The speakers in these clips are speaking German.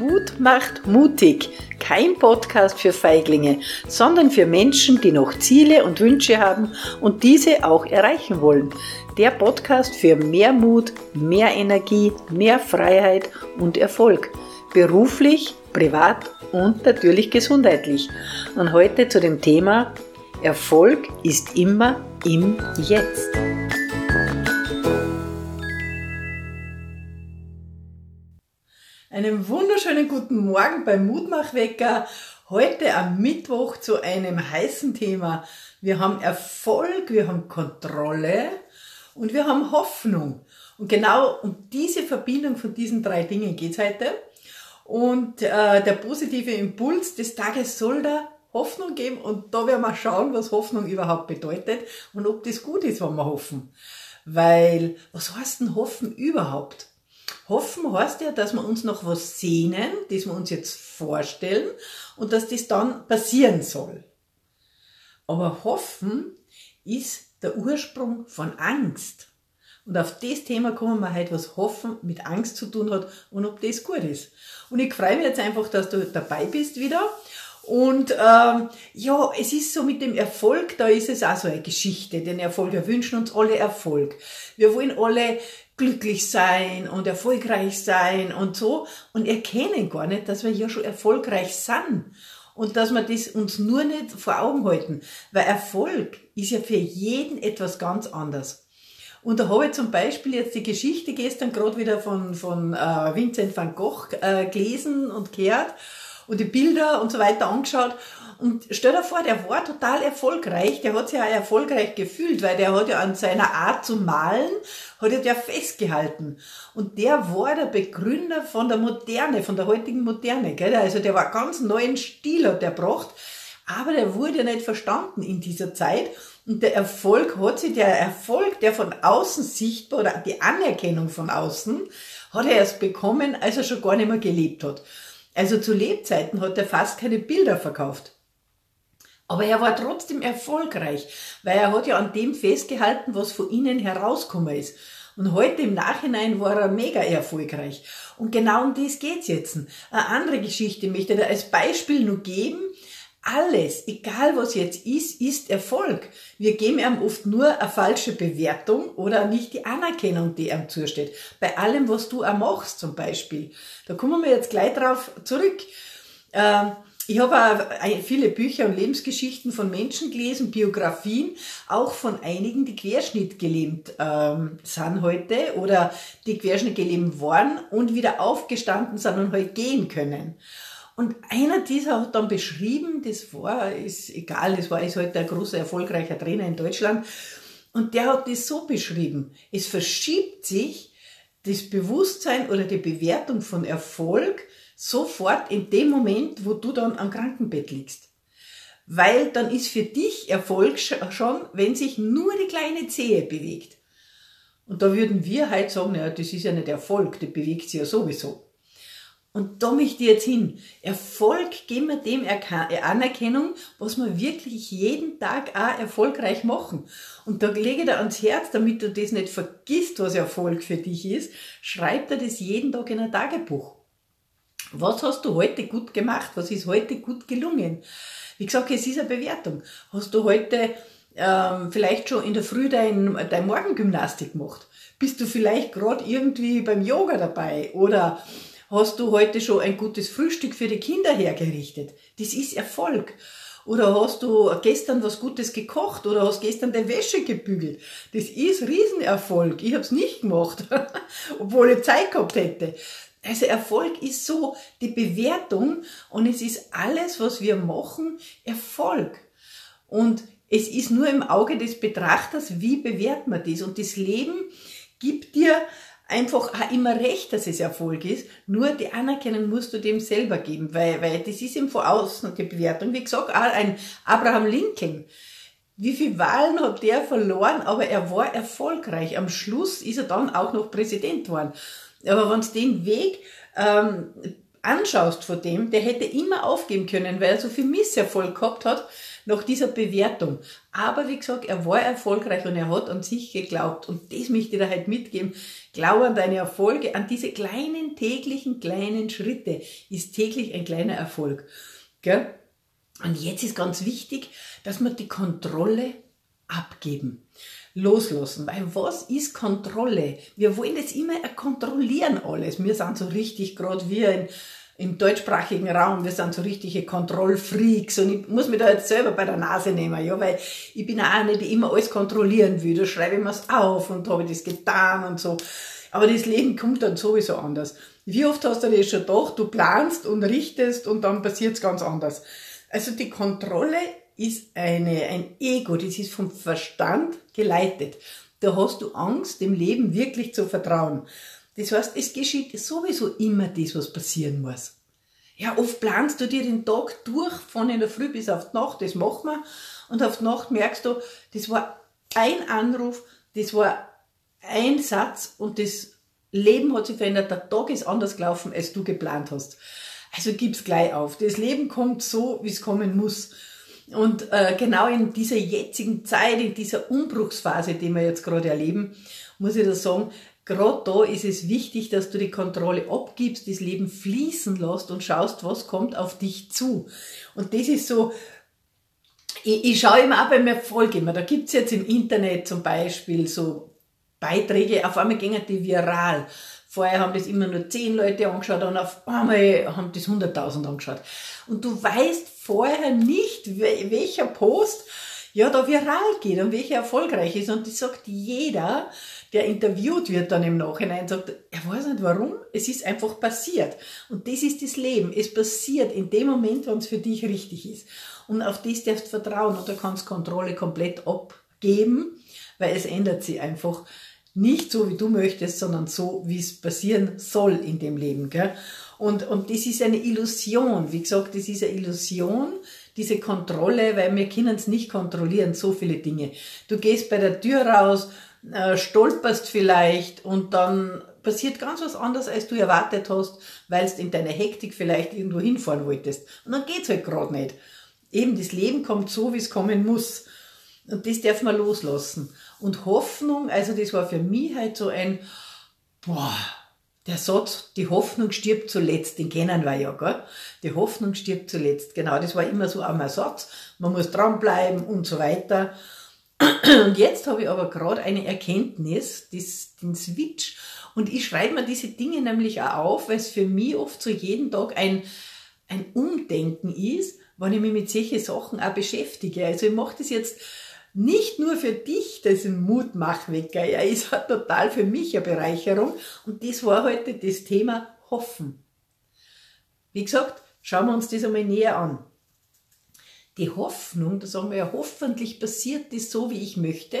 Mut macht mutig. Kein Podcast für Feiglinge, sondern für Menschen, die noch Ziele und Wünsche haben und diese auch erreichen wollen. Der Podcast für mehr Mut, mehr Energie, mehr Freiheit und Erfolg. Beruflich, privat und natürlich gesundheitlich. Und heute zu dem Thema Erfolg ist immer im Jetzt. Einen wunderschönen guten Morgen beim Mutmachwecker. Heute am Mittwoch zu einem heißen Thema. Wir haben Erfolg, wir haben Kontrolle und wir haben Hoffnung. Und genau um diese Verbindung von diesen drei Dingen geht's heute. Und äh, der positive Impuls des Tages soll da Hoffnung geben und da werden wir schauen, was Hoffnung überhaupt bedeutet und ob das gut ist, wenn wir hoffen. Weil, was heißt denn hoffen überhaupt? Hoffen heißt ja, dass wir uns noch was sehnen, das wir uns jetzt vorstellen und dass das dann passieren soll. Aber hoffen ist der Ursprung von Angst. Und auf das Thema kommen wir heute, was Hoffen mit Angst zu tun hat und ob das gut ist. Und ich freue mich jetzt einfach, dass du dabei bist wieder. Und ähm, ja, es ist so mit dem Erfolg, da ist es auch so eine Geschichte, den Erfolg. Wir wünschen uns alle Erfolg. Wir wollen alle glücklich sein und erfolgreich sein und so. Und erkennen gar nicht, dass wir ja schon erfolgreich sind und dass wir das uns nur nicht vor Augen halten, weil Erfolg ist ja für jeden etwas ganz anderes. Und da habe ich zum Beispiel jetzt die Geschichte gestern gerade wieder von, von äh, Vincent van Gogh äh, gelesen und gehört und die Bilder und so weiter angeschaut und stell dir vor, der war total erfolgreich, der hat sich ja erfolgreich gefühlt, weil der hat ja an seiner Art zu malen, hat er ja festgehalten. Und der war der Begründer von der Moderne, von der heutigen Moderne, gell? Also der war ganz neuen Stil hat der gebracht, aber der wurde nicht verstanden in dieser Zeit. Und der Erfolg hat sich, der Erfolg, der von außen sichtbar oder die Anerkennung von außen, hat er erst bekommen, als er schon gar nicht mehr gelebt hat. Also zu Lebzeiten hat er fast keine Bilder verkauft. Aber er war trotzdem erfolgreich, weil er hat ja an dem festgehalten, was von innen herausgekommen ist. Und heute im Nachhinein war er mega erfolgreich. Und genau um das geht's jetzt. Eine andere Geschichte möchte ich als Beispiel nur geben. Alles, egal was jetzt ist, ist Erfolg. Wir geben ihm oft nur eine falsche Bewertung oder nicht die Anerkennung, die ihm zusteht. Bei allem, was du auch machst, zum Beispiel. Da kommen wir jetzt gleich drauf zurück. Ähm, ich habe viele Bücher und Lebensgeschichten von Menschen gelesen, Biografien, auch von einigen, die querschnittgelähmt ähm, sind heute oder die querschnittgelähmt waren und wieder aufgestanden sind und halt gehen können. Und einer dieser hat dann beschrieben, das war, ist egal, das war ist halt ein großer, erfolgreicher Trainer in Deutschland, und der hat das so beschrieben, es verschiebt sich das Bewusstsein oder die Bewertung von Erfolg sofort in dem Moment, wo du dann am Krankenbett liegst. Weil dann ist für dich Erfolg schon, wenn sich nur die kleine Zehe bewegt. Und da würden wir halt sagen, ja, das ist ja nicht Erfolg, die bewegt sich ja sowieso. Und da möchte ich jetzt hin. Erfolg geben wir dem Anerkennung, was wir wirklich jeden Tag auch erfolgreich machen. Und da lege ich dir ans Herz, damit du das nicht vergisst, was Erfolg für dich ist, schreib dir das jeden Tag in ein Tagebuch. Was hast du heute gut gemacht? Was ist heute gut gelungen? Wie gesagt, es ist eine Bewertung. Hast du heute ähm, vielleicht schon in der Früh dein, dein Morgengymnastik gemacht? Bist du vielleicht gerade irgendwie beim Yoga dabei? Oder hast du heute schon ein gutes Frühstück für die Kinder hergerichtet? Das ist Erfolg. Oder hast du gestern was Gutes gekocht oder hast gestern deine Wäsche gebügelt? Das ist Riesenerfolg. Ich habe es nicht gemacht, obwohl ich Zeit gehabt hätte. Also Erfolg ist so die Bewertung und es ist alles, was wir machen, Erfolg. Und es ist nur im Auge des Betrachters, wie bewertet man das. Und das Leben gibt dir einfach auch immer recht, dass es Erfolg ist. Nur die Anerkennung musst du dem selber geben, weil, weil das ist ihm von außen die Bewertung. Wie gesagt, auch ein Abraham Lincoln. Wie viele Wahlen hat der verloren, aber er war erfolgreich. Am Schluss ist er dann auch noch Präsident geworden. Aber wenn du den Weg ähm, anschaust von dem, der hätte immer aufgeben können, weil er so viel Misserfolg gehabt hat. nach dieser Bewertung. Aber wie gesagt, er war erfolgreich und er hat an sich geglaubt. Und das möchte ich dir halt mitgeben. Glaube an deine Erfolge, an diese kleinen täglichen kleinen Schritte ist täglich ein kleiner Erfolg. Gell? Und jetzt ist ganz wichtig, dass wir die Kontrolle abgeben loslassen. Weil was ist Kontrolle? Wir wollen jetzt immer kontrollieren alles. Wir sind so richtig gerade wie ein, im deutschsprachigen Raum, wir sind so richtige Kontrollfreaks und ich muss mich da jetzt selber bei der Nase nehmen, ja, weil ich bin auch eine, die immer alles kontrollieren will. Da schreibe ich mir's auf und habe das getan und so. Aber das Leben kommt dann sowieso anders. Wie oft hast du das schon gedacht? Du planst und richtest und dann passiert's ganz anders. Also die Kontrolle ist eine, ein Ego, das ist vom Verstand geleitet. Da hast du Angst, dem Leben wirklich zu vertrauen. Das heißt, es geschieht sowieso immer das, was passieren muss. Ja, oft planst du dir den Tag durch, von in der Früh bis auf die Nacht, das macht man. Und auf die Nacht merkst du, das war ein Anruf, das war ein Satz und das Leben hat sich verändert, der Tag ist anders gelaufen, als du geplant hast. Also gib's gleich auf. Das Leben kommt so, wie es kommen muss. Und äh, genau in dieser jetzigen Zeit, in dieser Umbruchsphase, die wir jetzt gerade erleben, muss ich da sagen, gerade da ist es wichtig, dass du die Kontrolle abgibst, das Leben fließen lässt und schaust, was kommt auf dich zu. Und das ist so, ich, ich schaue immer auch bei mir Folge immer, da gibt's jetzt im Internet zum Beispiel so Beiträge, auf einmal gingen die viral. Vorher haben das immer nur zehn Leute angeschaut und auf einmal haben das 100.000 angeschaut. Und du weißt vorher nicht, welcher Post ja da viral geht und welcher erfolgreich ist. Und das sagt jeder, der interviewt wird dann im Nachhinein, sagt, er weiß nicht warum, es ist einfach passiert. Und das ist das Leben. Es passiert in dem Moment, wenn es für dich richtig ist. Und auf das darfst du vertrauen da kannst Kontrolle komplett abgeben, weil es ändert sich einfach nicht so, wie du möchtest, sondern so, wie es passieren soll in dem Leben. Gell? Und, und das ist eine Illusion. Wie gesagt, das ist eine Illusion, diese Kontrolle, weil wir können es nicht kontrollieren, so viele Dinge. Du gehst bei der Tür raus, äh, stolperst vielleicht und dann passiert ganz was anderes, als du erwartet hast, weil du in deiner Hektik vielleicht irgendwo hinfahren wolltest. Und dann geht's halt gerade nicht. Eben, das Leben kommt so, wie es kommen muss. Und das darf man loslassen. Und Hoffnung, also das war für mich halt so ein, boah, der Satz, die Hoffnung stirbt zuletzt, den kennen wir ja, gell? Die Hoffnung stirbt zuletzt. Genau, das war immer so ein Satz. Man muss dranbleiben und so weiter. Und jetzt habe ich aber gerade eine Erkenntnis, das, den Switch. Und ich schreibe mir diese Dinge nämlich auch auf, weil es für mich oft so jeden Tag ein, ein Umdenken ist, wenn ich mich mit solchen Sachen auch beschäftige. Also ich mache das jetzt nicht nur für dich, das ein Mutmachwecker, er ist halt total für mich eine Bereicherung. Und das war heute das Thema Hoffen. Wie gesagt, schauen wir uns das einmal näher an. Die Hoffnung, da sagen wir ja, hoffentlich passiert das so, wie ich möchte.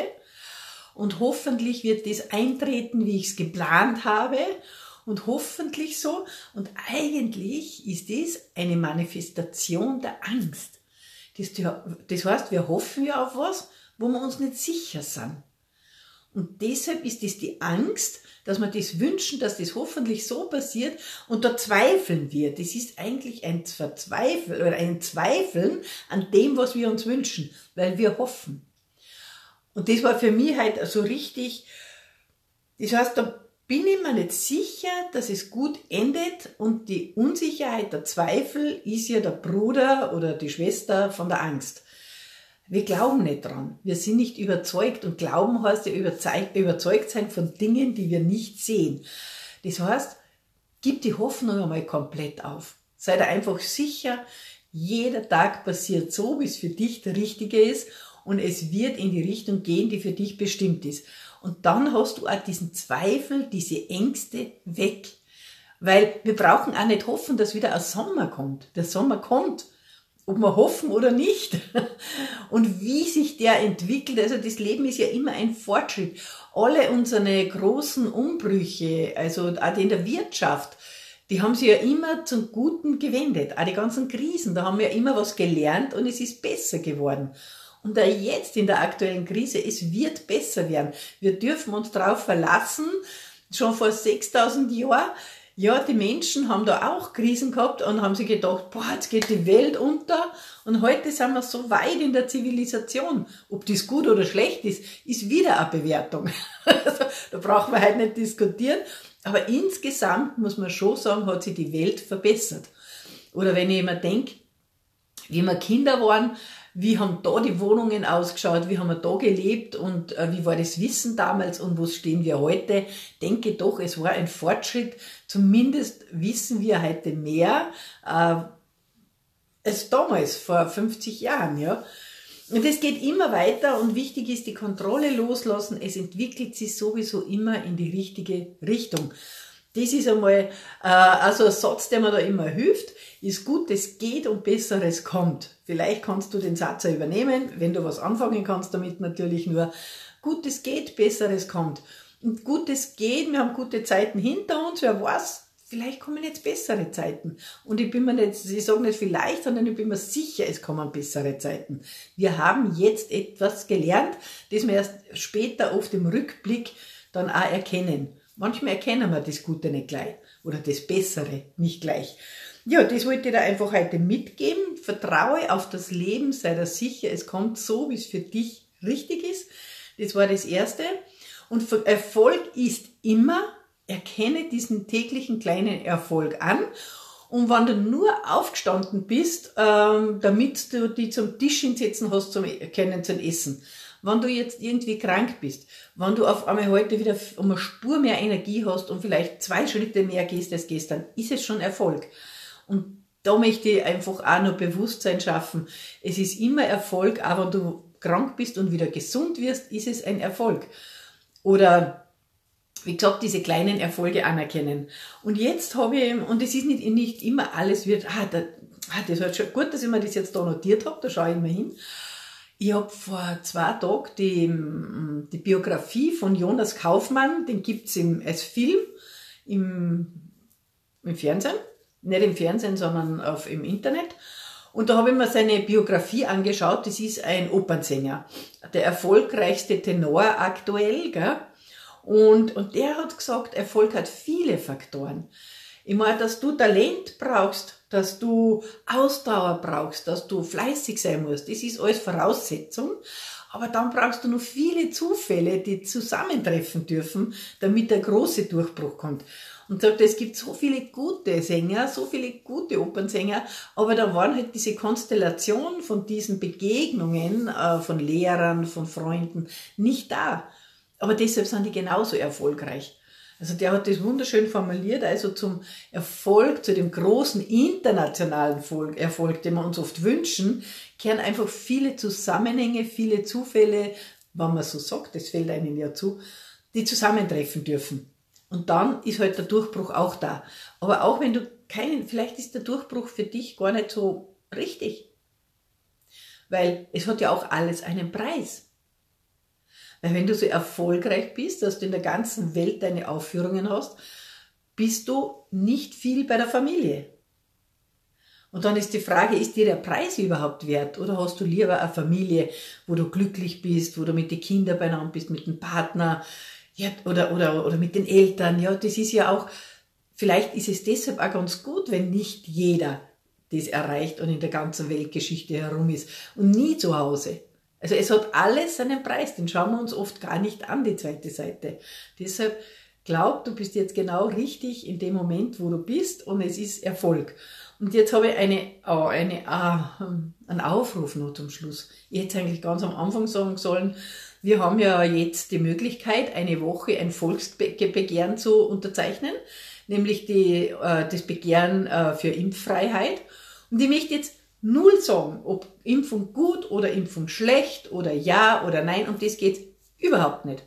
Und hoffentlich wird das eintreten, wie ich es geplant habe. Und hoffentlich so. Und eigentlich ist das eine Manifestation der Angst. Das heißt, wir hoffen ja auf was, wo wir uns nicht sicher sind. Und deshalb ist es die Angst, dass wir das wünschen, dass das hoffentlich so passiert und da zweifeln wir. Das ist eigentlich ein Verzweifeln oder ein Zweifeln an dem, was wir uns wünschen, weil wir hoffen. Und das war für mich halt so richtig, das heißt, da bin ich mir nicht sicher, dass es gut endet und die Unsicherheit, der Zweifel ist ja der Bruder oder die Schwester von der Angst. Wir glauben nicht dran. Wir sind nicht überzeugt und glauben heißt ja überzeugt, sein von Dingen, die wir nicht sehen. Das heißt, gib die Hoffnung einmal komplett auf. Sei da einfach sicher, jeder Tag passiert so, wie es für dich der richtige ist und es wird in die Richtung gehen, die für dich bestimmt ist. Und dann hast du auch diesen Zweifel, diese Ängste weg. Weil wir brauchen auch nicht hoffen, dass wieder ein Sommer kommt. Der Sommer kommt ob wir hoffen oder nicht. Und wie sich der entwickelt, also das Leben ist ja immer ein Fortschritt. Alle unsere großen Umbrüche, also auch in der Wirtschaft, die haben sich ja immer zum Guten gewendet. Auch die ganzen Krisen, da haben wir immer was gelernt und es ist besser geworden. Und da jetzt in der aktuellen Krise, es wird besser werden. Wir dürfen uns darauf verlassen, schon vor 6000 Jahren, Ja, die Menschen haben da auch Krisen gehabt und haben sich gedacht, boah, jetzt geht die Welt unter. Und heute sind wir so weit in der Zivilisation. Ob das gut oder schlecht ist, ist wieder eine Bewertung. Also, da brauchen wir heute nicht diskutieren. Aber insgesamt muss man schon sagen, hat sich die Welt verbessert. Oder wenn ich immer denke, wie wir Kinder waren, wie haben da die Wohnungen ausgeschaut, wie haben wir da gelebt und äh, wie war das Wissen damals und wo stehen wir heute, denke doch, es war ein Fortschritt. Zumindest wissen wir heute mehr äh, als damals, vor 50 Jahren. Ja. Und es geht immer weiter und wichtig ist die Kontrolle loslassen. Es entwickelt sich sowieso immer in die richtige Richtung. Das ist einmal äh, also ein Satz, der mir da immer hilft. Ist gut, es geht und Besseres kommt. Vielleicht kannst du den Satz auch übernehmen, wenn du was anfangen kannst damit natürlich nur. Gutes geht, Besseres kommt. Und Gutes geht, wir haben gute Zeiten hinter uns, wer weiß, vielleicht kommen jetzt bessere Zeiten. Und ich bin mir nicht, ich sage nicht vielleicht, sondern ich bin mir sicher, es kommen bessere Zeiten. Wir haben jetzt etwas gelernt, das wir erst später oft im Rückblick dann auch erkennen. Manchmal erkennen wir das Gute nicht gleich oder das Bessere nicht gleich. Ja, das wollte ich dir einfach heute mitgeben. Vertraue auf das Leben, sei dir sicher, es kommt so, wie es für dich richtig ist. Das war das Erste. Und Erfolg ist immer, erkenne diesen täglichen kleinen Erfolg an. Und wenn du nur aufgestanden bist, ähm, damit du die zum Tisch hinsetzen hast, zum Erkennen, zum Essen, wenn du jetzt irgendwie krank bist, wenn du auf einmal heute wieder um eine Spur mehr Energie hast und vielleicht zwei Schritte mehr gehst als gestern, ist es schon Erfolg. Und da möchte ich einfach auch noch Bewusstsein schaffen. Es ist immer Erfolg, auch wenn du krank bist und wieder gesund wirst, ist es ein Erfolg. Oder wie gesagt, diese kleinen Erfolge anerkennen. Und jetzt habe ich, und es ist nicht, nicht immer alles wird, ah, da, ah, das war schon gut, dass ich mir das jetzt da notiert habe, da schaue ich mal hin. Ich habe vor zwei Tagen die, die Biografie von Jonas Kaufmann, den gibt's im, als Film im, im Fernsehen. Nicht im Fernsehen, sondern auf, im Internet. Und da habe ich mir seine Biografie angeschaut. Das ist ein Opernsänger. Der erfolgreichste Tenor aktuell. Gell? Und, und der hat gesagt, Erfolg hat viele Faktoren. Ich meine, dass du Talent brauchst, dass du Ausdauer brauchst, dass du fleißig sein musst. Das ist alles Voraussetzung. Aber dann brauchst du noch viele Zufälle, die zusammentreffen dürfen, damit der große Durchbruch kommt. Und sagt, es gibt so viele gute Sänger, so viele gute Opernsänger, aber da waren halt diese Konstellation von diesen Begegnungen äh, von Lehrern, von Freunden nicht da. Aber deshalb sind die genauso erfolgreich. Also der hat das wunderschön formuliert, also zum Erfolg, zu dem großen internationalen Erfolg, den wir uns oft wünschen, kehren einfach viele Zusammenhänge, viele Zufälle, wenn man so sagt, das fällt einem ja zu, die zusammentreffen dürfen. Und dann ist halt der Durchbruch auch da. Aber auch wenn du keinen, vielleicht ist der Durchbruch für dich gar nicht so richtig. Weil es hat ja auch alles einen Preis. Weil wenn du so erfolgreich bist, dass du in der ganzen Welt deine Aufführungen hast, bist du nicht viel bei der Familie. Und dann ist die Frage, ist dir der Preis überhaupt wert? Oder hast du lieber eine Familie, wo du glücklich bist, wo du mit den Kindern beieinander bist, mit dem Partner, ja, oder, oder, oder mit den Eltern? Ja, das ist ja auch, vielleicht ist es deshalb auch ganz gut, wenn nicht jeder das erreicht und in der ganzen Weltgeschichte herum ist und nie zu Hause. Also es hat alles seinen Preis, den schauen wir uns oft gar nicht an, die zweite Seite. Deshalb glaub, du bist jetzt genau richtig in dem Moment, wo du bist und es ist Erfolg. Und jetzt habe ich eine, oh, eine, ah, einen Aufruf noch zum Schluss. Ich hätte eigentlich ganz am Anfang sagen sollen, wir haben ja jetzt die Möglichkeit, eine Woche ein Volksbegehren zu unterzeichnen, nämlich die, äh, das Begehren äh, für Impffreiheit. Und ich möchte jetzt null sagen, ob Impfung gut oder Impfung schlecht oder ja oder nein, um das geht's überhaupt nicht.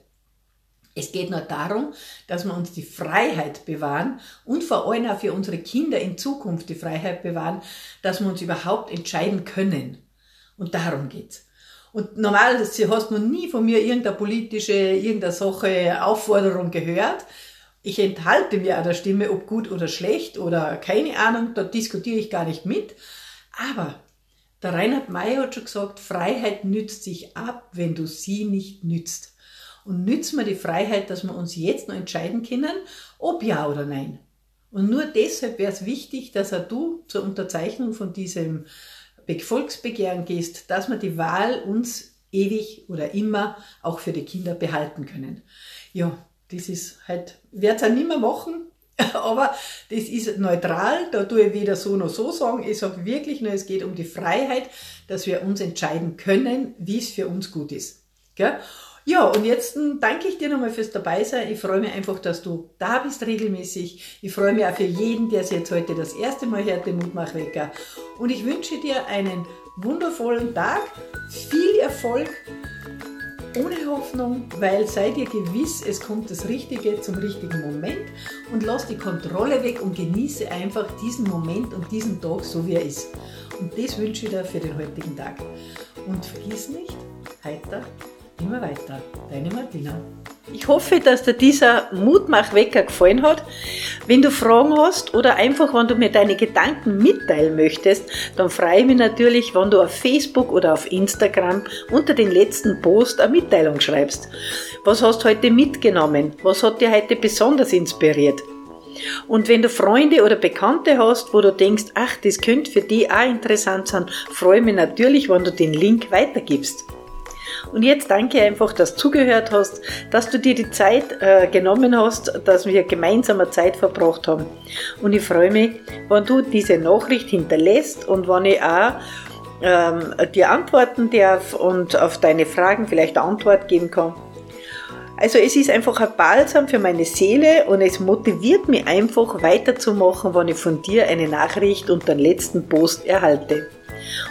Es geht nur darum, dass wir uns die Freiheit bewahren und vor allem auch für unsere Kinder in Zukunft die Freiheit bewahren, dass wir uns überhaupt entscheiden können. Und darum geht's. Und normal, du hast noch nie von mir irgendeine politische, irgendeine Sache, Aufforderung gehört. Ich enthalte mir an der Stimme, ob gut oder schlecht oder keine Ahnung, da diskutiere ich gar nicht mit. Aber der Reinhard May hat schon gesagt, Freiheit nützt sich ab, wenn du sie nicht nützt. Und nützen wir die Freiheit, dass wir uns jetzt noch entscheiden können, ob ja oder nein. Und nur deshalb wäre es wichtig, dass auch du zur Unterzeichnung von diesem Volksbegehren gehst, dass wir die Wahl uns ewig oder immer auch für die Kinder behalten können. Ja, das ist halt, werde es auch nicht mehr machen, aber das ist neutral, da tue ich weder so noch so sagen. Ich sage wirklich nur, es geht um die Freiheit, dass wir uns entscheiden können, wie es für uns gut ist. Gell? Ja, und jetzt hm, danke ich dir nochmal fürs Dabeisein. Ich freue mich einfach, dass du da bist regelmäßig. Ich freue mich auch für jeden, der sich jetzt heute das erste Mal hört, den Mutmachwecker. Und ich wünsche dir einen wundervollen Tag, viel Erfolg ohne Hoffnung, weil sei dir gewiss, es kommt das Richtige zum richtigen Moment und lass die Kontrolle weg und genieße einfach diesen Moment und diesen Tag so wie er ist. Und das wünsche ich dir für den heutigen Tag. Und vergiss nicht, heiter immer weiter. Deine Martina. Ich hoffe, dass dir dieser Mutmachwecker gefallen hat. Wenn du Fragen hast oder einfach, wenn du mir deine Gedanken mitteilen möchtest, dann freue ich mich natürlich, wenn du auf Facebook oder auf Instagram unter den letzten Post eine Mitteilung schreibst. Was hast du heute mitgenommen? Was hat dir heute besonders inspiriert? Und wenn du Freunde oder Bekannte hast, wo du denkst, ach, das könnte für die auch interessant sein, freue ich mich natürlich, wenn du den Link weitergibst. Und jetzt danke einfach, dass du zugehört hast, dass du dir die Zeit äh, genommen hast, dass wir gemeinsam eine Zeit verbracht haben. Und ich freue mich, wenn du diese Nachricht hinterlässt und wenn ich auch ähm, dir antworten darf und auf deine Fragen vielleicht eine Antwort geben kann. Also es ist einfach ein Balsam für meine Seele und es motiviert mich einfach weiterzumachen, wenn ich von dir eine Nachricht und den letzten Post erhalte.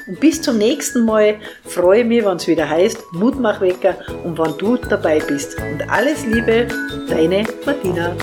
Und bis zum nächsten Mal freue ich mich, wenn es wieder heißt Mutmachwecker und wenn du dabei bist. Und alles Liebe, deine Martina.